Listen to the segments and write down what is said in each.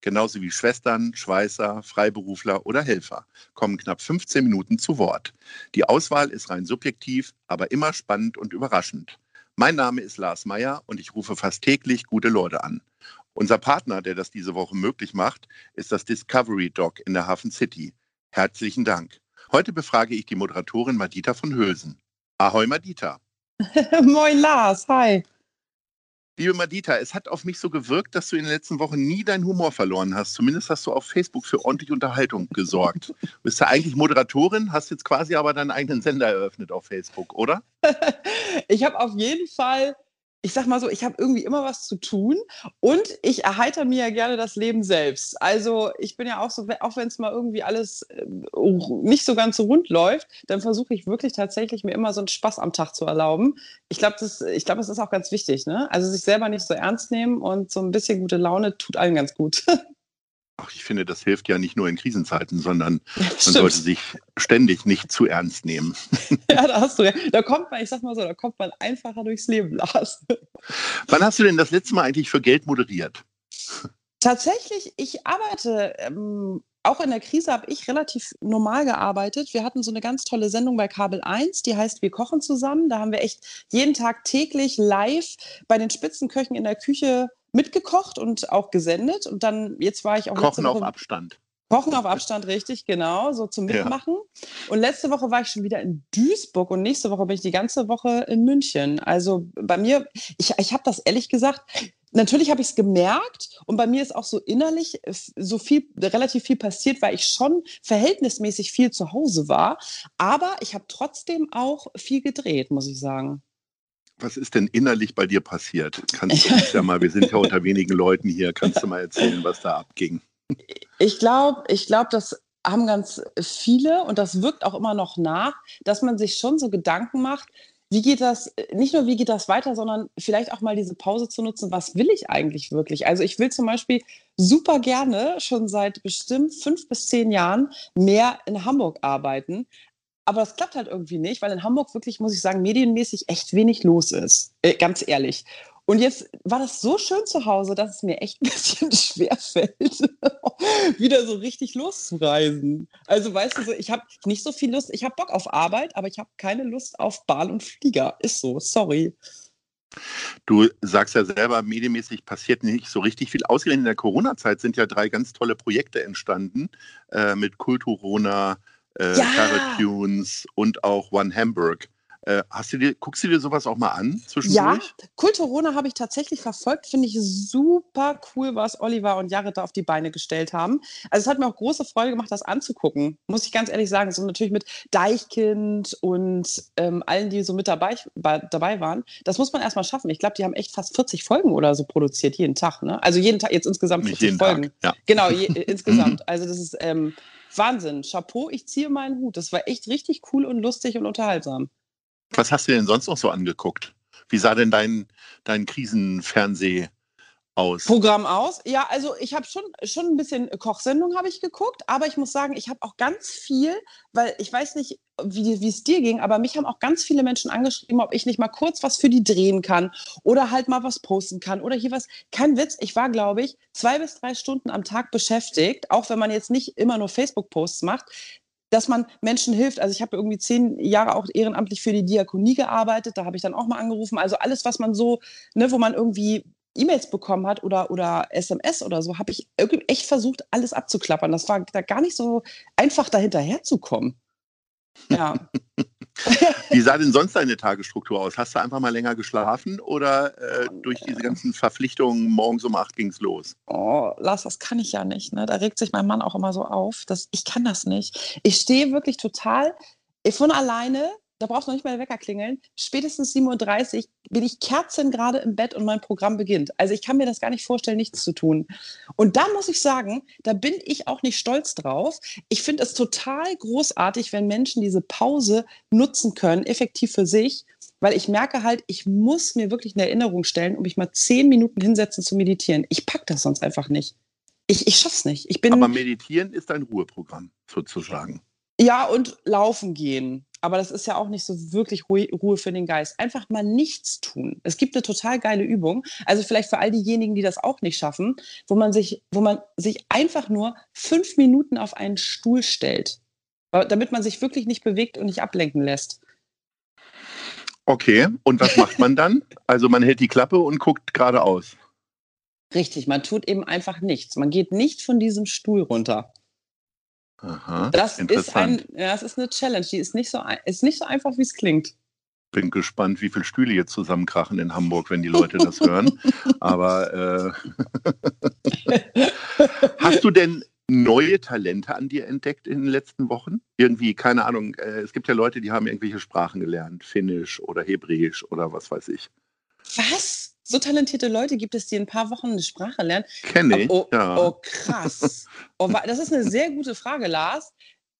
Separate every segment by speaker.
Speaker 1: genauso wie Schwestern, Schweißer, Freiberufler oder Helfer, kommen knapp 15 Minuten zu Wort. Die Auswahl ist rein subjektiv, aber immer spannend und überraschend. Mein Name ist Lars Meyer und ich rufe fast täglich gute Leute an. Unser Partner, der das diese Woche möglich macht, ist das Discovery Dog in der Hafen City. Herzlichen Dank. Heute befrage ich die Moderatorin Madita von Hülsen. Ahoi Madita.
Speaker 2: Moin Lars, hi.
Speaker 1: Liebe Madita, es hat auf mich so gewirkt, dass du in den letzten Wochen nie deinen Humor verloren hast. Zumindest hast du auf Facebook für ordentliche Unterhaltung gesorgt. Du bist ja eigentlich Moderatorin, hast jetzt quasi aber deinen eigenen Sender eröffnet auf Facebook, oder?
Speaker 2: ich habe auf jeden Fall ich sag mal so, ich habe irgendwie immer was zu tun und ich erheiter mir ja gerne das Leben selbst. Also ich bin ja auch so, auch wenn es mal irgendwie alles äh, nicht so ganz so rund läuft, dann versuche ich wirklich tatsächlich mir immer so einen Spaß am Tag zu erlauben. Ich glaube, das, ich glaube, es ist auch ganz wichtig, ne? Also sich selber nicht so ernst nehmen und so ein bisschen gute Laune tut allen ganz gut.
Speaker 1: Ach, ich finde, das hilft ja nicht nur in Krisenzeiten, sondern ja, man sollte sich ständig nicht zu ernst nehmen.
Speaker 2: Ja, da hast du ja. Da kommt man, ich sag mal so, da kommt man einfacher durchs Leben, Lars.
Speaker 1: Wann hast du denn das letzte Mal eigentlich für Geld moderiert?
Speaker 2: Tatsächlich, ich arbeite, ähm, auch in der Krise habe ich relativ normal gearbeitet. Wir hatten so eine ganz tolle Sendung bei Kabel 1, die heißt Wir kochen zusammen. Da haben wir echt jeden Tag täglich live bei den Spitzenköchen in der Küche mitgekocht und auch gesendet. Und dann, jetzt war ich auch.
Speaker 1: Kochen auf Abstand.
Speaker 2: Kochen auf Abstand, richtig, genau, so zum Mitmachen. Ja. Und letzte Woche war ich schon wieder in Duisburg und nächste Woche bin ich die ganze Woche in München. Also bei mir, ich, ich habe das ehrlich gesagt, natürlich habe ich es gemerkt und bei mir ist auch so innerlich so viel, relativ viel passiert, weil ich schon verhältnismäßig viel zu Hause war. Aber ich habe trotzdem auch viel gedreht, muss ich sagen
Speaker 1: was ist denn innerlich bei dir passiert? Kannst du uns ja mal, wir sind ja unter wenigen Leuten hier, kannst du mal erzählen, was da abging?
Speaker 2: Ich glaube, ich glaube, das haben ganz viele und das wirkt auch immer noch nach, dass man sich schon so Gedanken macht, wie geht das, nicht nur wie geht das weiter, sondern vielleicht auch mal diese Pause zu nutzen, was will ich eigentlich wirklich? Also ich will zum Beispiel super gerne schon seit bestimmt fünf bis zehn Jahren mehr in Hamburg arbeiten, aber das klappt halt irgendwie nicht, weil in Hamburg wirklich, muss ich sagen, medienmäßig echt wenig los ist. Äh, ganz ehrlich. Und jetzt war das so schön zu Hause, dass es mir echt ein bisschen schwer fällt, wieder so richtig loszureisen. Also weißt du, so, ich habe nicht so viel Lust, ich habe Bock auf Arbeit, aber ich habe keine Lust auf Bahn und Flieger. Ist so, sorry.
Speaker 1: Du sagst ja selber, medienmäßig passiert nicht so richtig viel. Ausgerechnet in der Corona-Zeit sind ja drei ganz tolle Projekte entstanden äh, mit Kulturona, äh, ja. Tunes und auch One Hamburg. Äh, hast du dir, guckst du dir sowas auch mal an zwischendurch?
Speaker 2: Ja, Kulturona habe ich tatsächlich verfolgt. Finde ich super cool, was Oliver und Jared da auf die Beine gestellt haben. Also es hat mir auch große Freude gemacht, das anzugucken. Muss ich ganz ehrlich sagen. So natürlich mit Deichkind und ähm, allen, die so mit dabei, dabei waren. Das muss man erstmal schaffen. Ich glaube, die haben echt fast 40 Folgen oder so produziert, jeden Tag. Ne? Also jeden Tag, jetzt insgesamt 40 Folgen. Tag, ja. Genau, je, insgesamt. Also das ist ähm, Wahnsinn. Chapeau, ich ziehe meinen Hut. Das war echt richtig cool und lustig und unterhaltsam.
Speaker 1: Was hast du denn sonst noch so angeguckt? Wie sah denn dein, dein Krisenfernseh aus?
Speaker 2: Programm aus? Ja, also ich habe schon, schon ein bisschen Kochsendung habe ich geguckt, aber ich muss sagen, ich habe auch ganz viel, weil ich weiß nicht, wie es dir ging, aber mich haben auch ganz viele Menschen angeschrieben, ob ich nicht mal kurz was für die drehen kann oder halt mal was posten kann oder hier was. Kein Witz, ich war, glaube ich, zwei bis drei Stunden am Tag beschäftigt, auch wenn man jetzt nicht immer nur Facebook-Posts macht, dass man Menschen hilft. Also ich habe irgendwie zehn Jahre auch ehrenamtlich für die Diakonie gearbeitet, da habe ich dann auch mal angerufen. Also alles, was man so, ne, wo man irgendwie E-Mails bekommen hat oder, oder SMS oder so, habe ich irgendwie echt versucht, alles abzuklappern. Das war da gar nicht so einfach, da hinterherzukommen. Ja.
Speaker 1: Wie sah denn sonst deine Tagesstruktur aus? Hast du einfach mal länger geschlafen oder äh, durch diese ganzen Verpflichtungen morgens um acht ging es los?
Speaker 2: Oh, Lars, das kann ich ja nicht. Ne? Da regt sich mein Mann auch immer so auf. Dass, ich kann das nicht. Ich stehe wirklich total von alleine da braucht noch nicht mal der Wecker klingeln. Spätestens 7.30 Uhr bin ich kerzengerade im Bett und mein Programm beginnt. Also ich kann mir das gar nicht vorstellen, nichts zu tun. Und da muss ich sagen, da bin ich auch nicht stolz drauf. Ich finde es total großartig, wenn Menschen diese Pause nutzen können, effektiv für sich, weil ich merke halt, ich muss mir wirklich eine Erinnerung stellen, um mich mal zehn Minuten hinsetzen zu meditieren. Ich packe das sonst einfach nicht. Ich, ich schaff's nicht. Ich bin,
Speaker 1: Aber meditieren ist ein Ruheprogramm, sozusagen.
Speaker 2: Ja, und laufen gehen. Aber das ist ja auch nicht so wirklich Ruhe für den Geist. Einfach mal nichts tun. Es gibt eine total geile Übung. Also vielleicht für all diejenigen, die das auch nicht schaffen, wo man sich, wo man sich einfach nur fünf Minuten auf einen Stuhl stellt. Damit man sich wirklich nicht bewegt und nicht ablenken lässt.
Speaker 1: Okay, und was macht man dann? Also man hält die Klappe und guckt geradeaus.
Speaker 2: Richtig, man tut eben einfach nichts. Man geht nicht von diesem Stuhl runter.
Speaker 1: Aha,
Speaker 2: das ist ein, ja, das ist eine Challenge. Die ist nicht so, ist nicht so einfach, wie es klingt.
Speaker 1: Bin gespannt, wie viele Stühle jetzt zusammenkrachen in Hamburg, wenn die Leute das hören. Aber äh, hast du denn neue Talente an dir entdeckt in den letzten Wochen? Irgendwie, keine Ahnung, äh, es gibt ja Leute, die haben irgendwelche Sprachen gelernt, Finnisch oder Hebräisch oder was weiß ich.
Speaker 2: Was? So talentierte Leute gibt es, die in ein paar Wochen eine Sprache lernen.
Speaker 1: Kenne ich.
Speaker 2: Oh,
Speaker 1: ja.
Speaker 2: oh krass. Oh, das ist eine sehr gute Frage, Lars.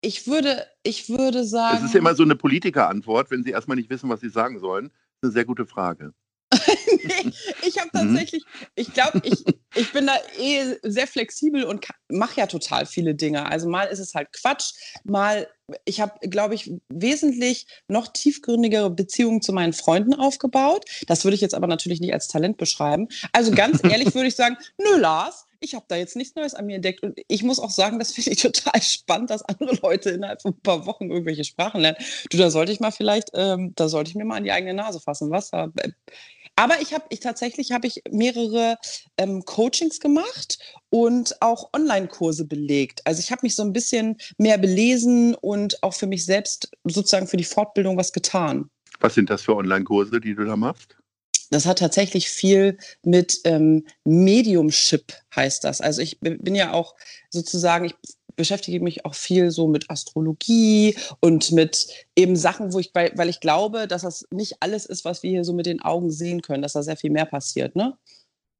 Speaker 2: Ich würde, ich würde sagen.
Speaker 1: Es ist immer so eine Politikerantwort, wenn Sie erstmal nicht wissen, was Sie sagen sollen. Das ist eine sehr gute Frage.
Speaker 2: nee, ich habe mhm. tatsächlich, ich glaube, ich, ich bin da eh sehr flexibel und mache ja total viele Dinge. Also mal ist es halt Quatsch, mal, ich habe, glaube ich, wesentlich noch tiefgründigere Beziehungen zu meinen Freunden aufgebaut. Das würde ich jetzt aber natürlich nicht als Talent beschreiben. Also ganz ehrlich würde ich sagen, nö, Lars, ich habe da jetzt nichts Neues an mir entdeckt. Und ich muss auch sagen, das finde ich total spannend, dass andere Leute innerhalb von ein paar Wochen irgendwelche Sprachen lernen. Du, da sollte ich mal vielleicht, ähm, da sollte ich mir mal an die eigene Nase fassen. Was? Äh, aber ich habe, ich tatsächlich habe ich mehrere ähm, Coachings gemacht und auch Online-Kurse belegt. Also ich habe mich so ein bisschen mehr belesen und auch für mich selbst sozusagen für die Fortbildung was getan.
Speaker 1: Was sind das für Online-Kurse, die du da machst?
Speaker 2: Das hat tatsächlich viel mit ähm, Mediumship heißt das. Also ich bin ja auch sozusagen, ich beschäftige mich auch viel so mit Astrologie und mit eben Sachen, wo ich, weil, weil ich glaube, dass das nicht alles ist, was wir hier so mit den Augen sehen können, dass da sehr viel mehr passiert, ne?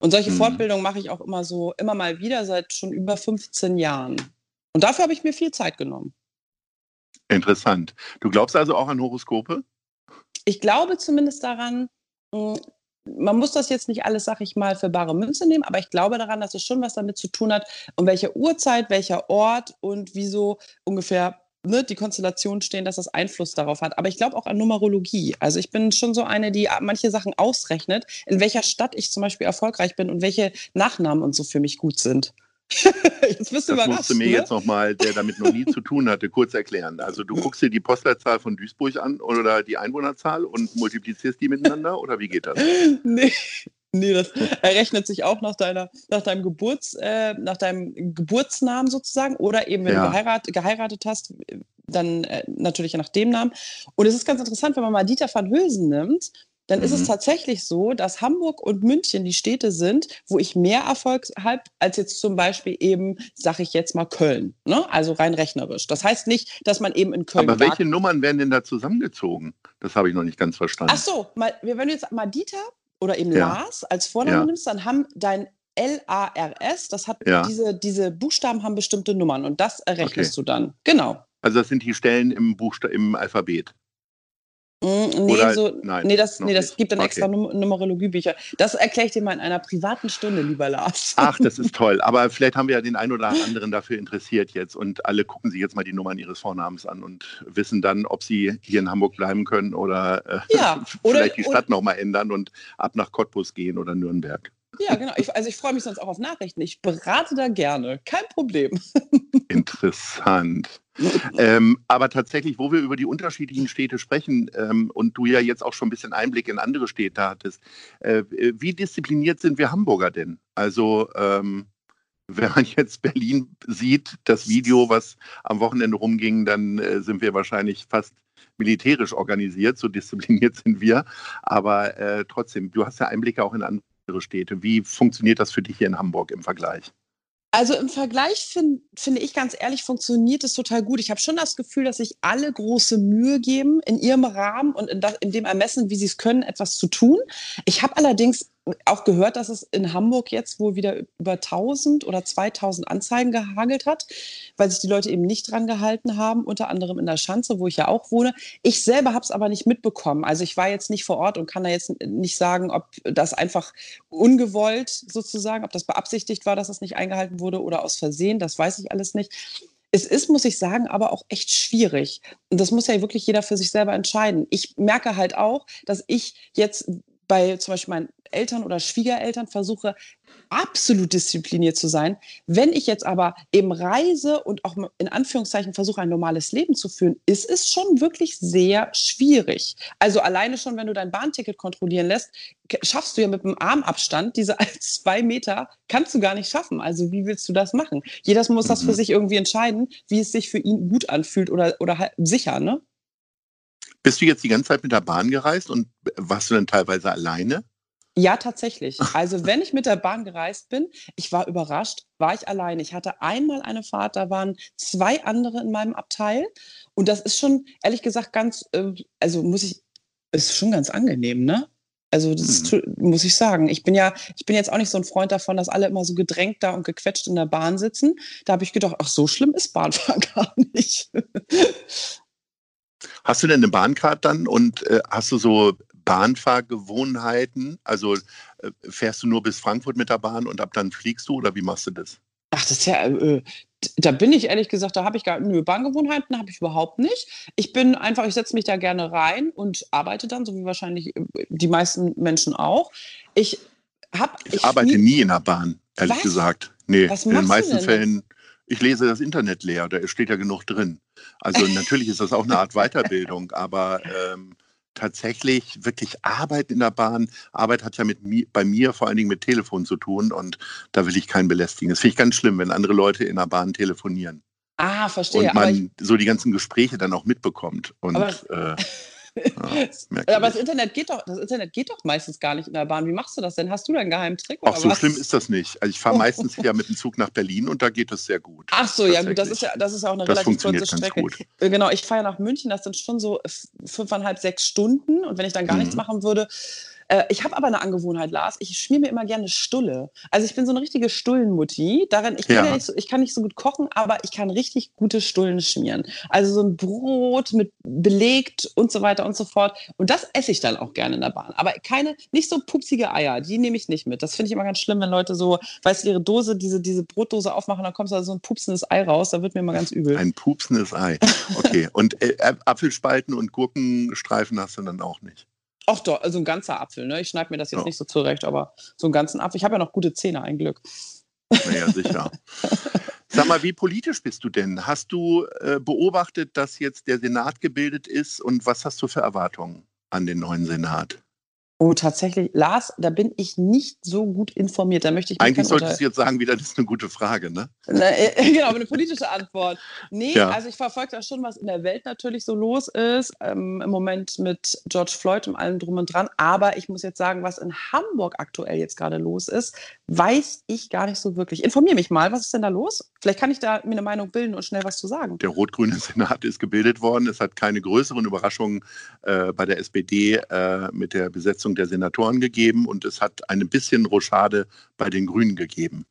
Speaker 2: Und solche mhm. Fortbildungen mache ich auch immer so, immer mal wieder seit schon über 15 Jahren. Und dafür habe ich mir viel Zeit genommen.
Speaker 1: Interessant. Du glaubst also auch an Horoskope?
Speaker 2: Ich glaube zumindest daran, hm, man muss das jetzt nicht alles, sag ich mal, für bare Münze nehmen, aber ich glaube daran, dass es schon was damit zu tun hat, um welche Uhrzeit, welcher Ort und wieso ungefähr ne, die Konstellationen stehen, dass das Einfluss darauf hat. Aber ich glaube auch an Numerologie. Also ich bin schon so eine, die manche Sachen ausrechnet, in welcher Stadt ich zum Beispiel erfolgreich bin und welche Nachnamen und so für mich gut sind.
Speaker 1: jetzt bist du das musst du mir ne? jetzt nochmal, der damit noch nie zu tun hatte, kurz erklären. Also du guckst dir die Postleitzahl von Duisburg an oder die Einwohnerzahl und multiplizierst die miteinander oder wie geht das?
Speaker 2: nee. Nee, das errechnet sich auch nach, deiner, nach, deinem Geburts, äh, nach deinem Geburtsnamen sozusagen oder eben, wenn ja. du geheirat, geheiratet hast, dann äh, natürlich nach dem Namen. Und es ist ganz interessant, wenn man mal Dieter van Hülsen nimmt, dann mhm. ist es mhm. tatsächlich so, dass Hamburg und München die Städte sind, wo ich mehr Erfolg habe, als jetzt zum Beispiel eben, sage ich jetzt mal, Köln. Ne? Also rein rechnerisch. Das heißt nicht, dass man eben in Köln.
Speaker 1: Aber welche Nummern werden denn da zusammengezogen? Das habe ich noch nicht ganz verstanden.
Speaker 2: Ach so, mal, wenn du jetzt mal Dieter oder eben ja. Lars als Vorname ja. nimmst, dann haben dein L-A-R-S, das hat ja. diese, diese Buchstaben haben bestimmte Nummern und das errechnest okay. du dann. Genau.
Speaker 1: Also das sind die Stellen im, Buchsta im Alphabet.
Speaker 2: Mm, nee, Oder, so, nein, nee, das, nee, das gibt dann okay. extra Num Numerologiebücher. Das erkläre ich dir mal in einer privaten Stunde, lieber Lars.
Speaker 1: Ach, das ist toll. Aber vielleicht haben wir ja den einen oder anderen dafür interessiert jetzt und alle gucken sich jetzt mal die Nummern ihres Vornamens an und wissen dann, ob sie hier in Hamburg bleiben können oder, äh, ja, oder vielleicht die Stadt nochmal ändern und ab nach Cottbus gehen oder Nürnberg.
Speaker 2: Ja, genau. Ich, also ich freue mich sonst auch auf Nachrichten. Ich berate da gerne. Kein Problem.
Speaker 1: Interessant. ähm, aber tatsächlich, wo wir über die unterschiedlichen Städte sprechen ähm, und du ja jetzt auch schon ein bisschen Einblick in andere Städte hattest, äh, wie diszipliniert sind wir Hamburger denn? Also ähm, wenn man jetzt Berlin sieht, das Video, was am Wochenende rumging, dann äh, sind wir wahrscheinlich fast militärisch organisiert, so diszipliniert sind wir. Aber äh, trotzdem, du hast ja Einblicke auch in andere Städte. Wie funktioniert das für dich hier in Hamburg im Vergleich?
Speaker 2: Also im Vergleich find, finde ich ganz ehrlich, funktioniert es total gut. Ich habe schon das Gefühl, dass sich alle große Mühe geben, in ihrem Rahmen und in, das, in dem Ermessen, wie sie es können, etwas zu tun. Ich habe allerdings auch gehört, dass es in Hamburg jetzt wohl wieder über 1000 oder 2000 Anzeigen gehagelt hat, weil sich die Leute eben nicht dran gehalten haben, unter anderem in der Schanze, wo ich ja auch wohne. Ich selber habe es aber nicht mitbekommen. Also ich war jetzt nicht vor Ort und kann da jetzt nicht sagen, ob das einfach ungewollt sozusagen, ob das beabsichtigt war, dass es nicht eingehalten wurde oder aus Versehen, das weiß ich alles nicht. Es ist, muss ich sagen, aber auch echt schwierig. Und das muss ja wirklich jeder für sich selber entscheiden. Ich merke halt auch, dass ich jetzt bei zum Beispiel meinen Eltern oder Schwiegereltern versuche, absolut diszipliniert zu sein. Wenn ich jetzt aber eben reise und auch in Anführungszeichen versuche, ein normales Leben zu führen, ist es schon wirklich sehr schwierig. Also alleine schon, wenn du dein Bahnticket kontrollieren lässt, schaffst du ja mit einem Armabstand diese zwei Meter, kannst du gar nicht schaffen. Also wie willst du das machen? Jeder muss das für mhm. sich irgendwie entscheiden, wie es sich für ihn gut anfühlt oder, oder halt sicher, ne?
Speaker 1: Bist du jetzt die ganze Zeit mit der Bahn gereist und warst du dann teilweise alleine?
Speaker 2: Ja, tatsächlich. Also wenn ich mit der Bahn gereist bin, ich war überrascht, war ich alleine. Ich hatte einmal eine Fahrt, da waren zwei andere in meinem Abteil. Und das ist schon, ehrlich gesagt, ganz, äh, also muss ich, ist schon ganz angenehm, ne? Also das hm. muss ich sagen. Ich bin ja, ich bin jetzt auch nicht so ein Freund davon, dass alle immer so gedrängt da und gequetscht in der Bahn sitzen. Da habe ich gedacht, ach, so schlimm ist Bahnfahren gar nicht.
Speaker 1: Hast du denn eine Bahncard dann und äh, hast du so Bahnfahrgewohnheiten? Also äh, fährst du nur bis Frankfurt mit der Bahn und ab dann fliegst du oder wie machst du das?
Speaker 2: Ach, das ist ja, äh, da bin ich ehrlich gesagt, da habe ich gar nö, Bahngewohnheiten habe ich überhaupt nicht. Ich bin einfach, ich setze mich da gerne rein und arbeite dann, so wie wahrscheinlich äh, die meisten Menschen auch. Ich habe.
Speaker 1: Ich, ich, arbeite nie in der Bahn, ehrlich Was? gesagt. Nee, Was in den meisten Fällen. Ich lese das Internet leer, da steht ja genug drin. Also natürlich ist das auch eine Art Weiterbildung, aber ähm, tatsächlich wirklich Arbeit in der Bahn. Arbeit hat ja mit mir, bei mir vor allen Dingen mit Telefon zu tun und da will ich keinen belästigen. Das finde ich ganz schlimm, wenn andere Leute in der Bahn telefonieren.
Speaker 2: Ah, verstehe.
Speaker 1: Und man so die ganzen Gespräche dann auch mitbekommt. Und,
Speaker 2: aber, äh, ja, aber das Internet, geht doch, das Internet geht doch meistens gar nicht in der Bahn. Wie machst du das denn? Hast du da einen geheimen Trick?
Speaker 1: Ach, so was? schlimm ist das nicht. Also ich fahre meistens ja mit dem Zug nach Berlin und da geht es sehr gut.
Speaker 2: Ach so, ja gut, das ist ja, das ist auch eine das relativ kurze Strecke. Gut. Äh, genau, ich fahre ja nach München, das sind schon so fünfeinhalb, sechs Stunden. Und wenn ich dann gar mhm. nichts machen würde, äh, ich habe aber eine Angewohnheit, Lars. Ich schmier mir immer gerne Stulle. Also ich bin so eine richtige Stullenmutti. Darin, ich kann, ja. ja nicht so, ich kann nicht so gut kochen, aber ich kann richtig gute Stullen schmieren. Also so ein Brot mit belegt und so weiter und so fort. Und das esse ich dann auch gerne in der Bahn. Aber keine, nicht so pupsige Eier, die nehme ich nicht mit. Das finde ich immer ganz schlimm, wenn Leute so, weißt du, ihre Dose, diese, diese Brotdose aufmachen, dann kommt da so ein pupsendes Ei raus. Da wird mir immer ganz übel.
Speaker 1: Ein pupsendes Ei. Okay. und äh, Apfelspalten und Gurkenstreifen hast du dann auch nicht.
Speaker 2: Ach doch, also ein ganzer Apfel. Ne? Ich schneide mir das jetzt ja. nicht so zurecht, aber so einen ganzen Apfel. Ich habe ja noch gute Zähne, ein Glück.
Speaker 1: Naja, sicher. Sag mal, wie politisch bist du denn? Hast du äh, beobachtet, dass jetzt der Senat gebildet ist und was hast du für Erwartungen an den neuen Senat?
Speaker 2: Oh, tatsächlich, Lars, da bin ich nicht so gut informiert. Da möchte ich
Speaker 1: Eigentlich solltest du jetzt sagen, wieder, das ist eine gute Frage, ne?
Speaker 2: Na, äh, genau, eine politische Antwort. Nee, ja. also ich verfolge da schon, was in der Welt natürlich so los ist. Ähm, Im Moment mit George Floyd und allem drum und dran. Aber ich muss jetzt sagen, was in Hamburg aktuell jetzt gerade los ist, weiß ich gar nicht so wirklich. Informier mich mal, was ist denn da los? Vielleicht kann ich da mir eine Meinung bilden und schnell was zu sagen.
Speaker 1: Der rot-grüne Senat ist gebildet worden. Es hat keine größeren Überraschungen äh, bei der SPD äh, mit der Besetzung der Senatoren gegeben und es hat ein bisschen Rochade bei den Grünen gegeben.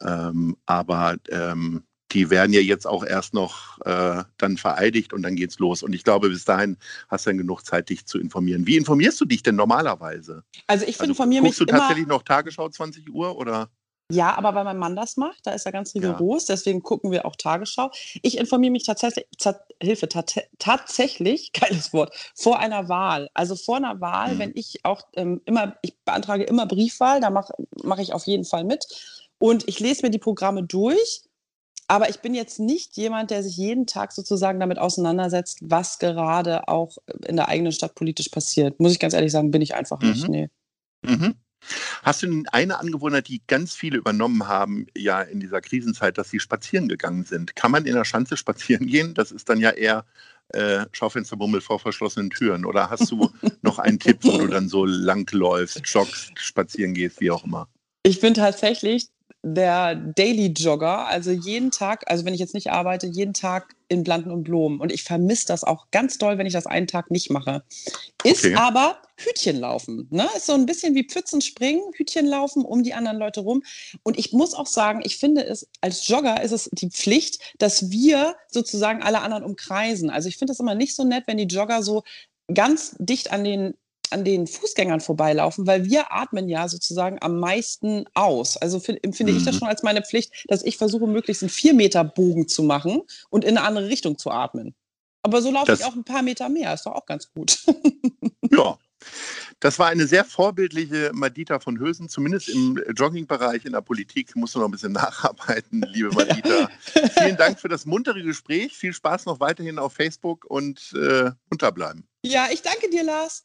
Speaker 1: Ähm, aber ähm, die werden ja jetzt auch erst noch äh, dann vereidigt und dann geht's los. Und ich glaube, bis dahin hast du dann genug Zeit, dich zu informieren. Wie informierst du dich denn normalerweise?
Speaker 2: Also ich also, informiere mich.
Speaker 1: Guckst du tatsächlich noch Tagesschau 20 Uhr oder?
Speaker 2: Ja, aber weil mein Mann das macht, da ist er ganz rigoros, ja. deswegen gucken wir auch Tagesschau. Ich informiere mich tatsächlich, Hilfe, tatsächlich, geiles Wort, vor einer Wahl. Also vor einer Wahl, mhm. wenn ich auch ähm, immer, ich beantrage immer Briefwahl, da mache mach ich auf jeden Fall mit. Und ich lese mir die Programme durch aber ich bin jetzt nicht jemand, der sich jeden Tag sozusagen damit auseinandersetzt, was gerade auch in der eigenen Stadt politisch passiert. Muss ich ganz ehrlich sagen, bin ich einfach mhm. nicht. Nee.
Speaker 1: Mhm. Hast du denn eine Angewohnheit, die ganz viele übernommen haben, ja in dieser Krisenzeit, dass sie spazieren gegangen sind? Kann man in der Schanze spazieren gehen? Das ist dann ja eher äh, Schaufensterbummel vor verschlossenen Türen. Oder hast du noch einen Tipp, wo du dann so lang läufst, joggst, spazieren gehst, wie auch immer?
Speaker 2: Ich bin tatsächlich der Daily Jogger, also jeden Tag, also wenn ich jetzt nicht arbeite, jeden Tag in Blanden und Blumen. Und ich vermisse das auch ganz doll, wenn ich das einen Tag nicht mache. Ist okay. aber Hütchenlaufen. Ne? Ist so ein bisschen wie Pfützen springen, Hütchenlaufen um die anderen Leute rum. Und ich muss auch sagen, ich finde es, als Jogger ist es die Pflicht, dass wir sozusagen alle anderen umkreisen. Also ich finde es immer nicht so nett, wenn die Jogger so ganz dicht an den an den Fußgängern vorbeilaufen, weil wir atmen ja sozusagen am meisten aus. Also empfinde mhm. ich das mhm. schon als meine Pflicht, dass ich versuche, möglichst einen vier Meter Bogen zu machen und in eine andere Richtung zu atmen. Aber so laufe ich auch ein paar Meter mehr, ist doch auch ganz gut.
Speaker 1: ja. Das war eine sehr vorbildliche Madita von Hösen, zumindest im Joggingbereich in der Politik. Musst du noch ein bisschen nacharbeiten, liebe Madita. Vielen Dank für das muntere Gespräch. Viel Spaß noch weiterhin auf Facebook und äh, unterbleiben.
Speaker 2: Ja, ich danke dir, Lars.